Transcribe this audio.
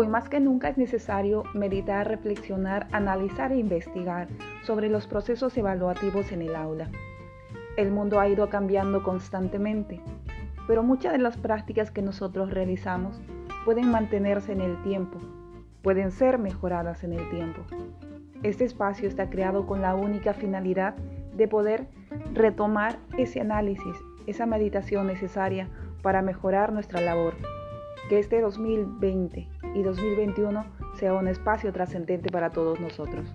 Hoy más que nunca es necesario meditar, reflexionar, analizar e investigar sobre los procesos evaluativos en el aula. El mundo ha ido cambiando constantemente, pero muchas de las prácticas que nosotros realizamos pueden mantenerse en el tiempo, pueden ser mejoradas en el tiempo. Este espacio está creado con la única finalidad de poder retomar ese análisis, esa meditación necesaria para mejorar nuestra labor. Que este 2020 y 2021 sea un espacio trascendente para todos nosotros.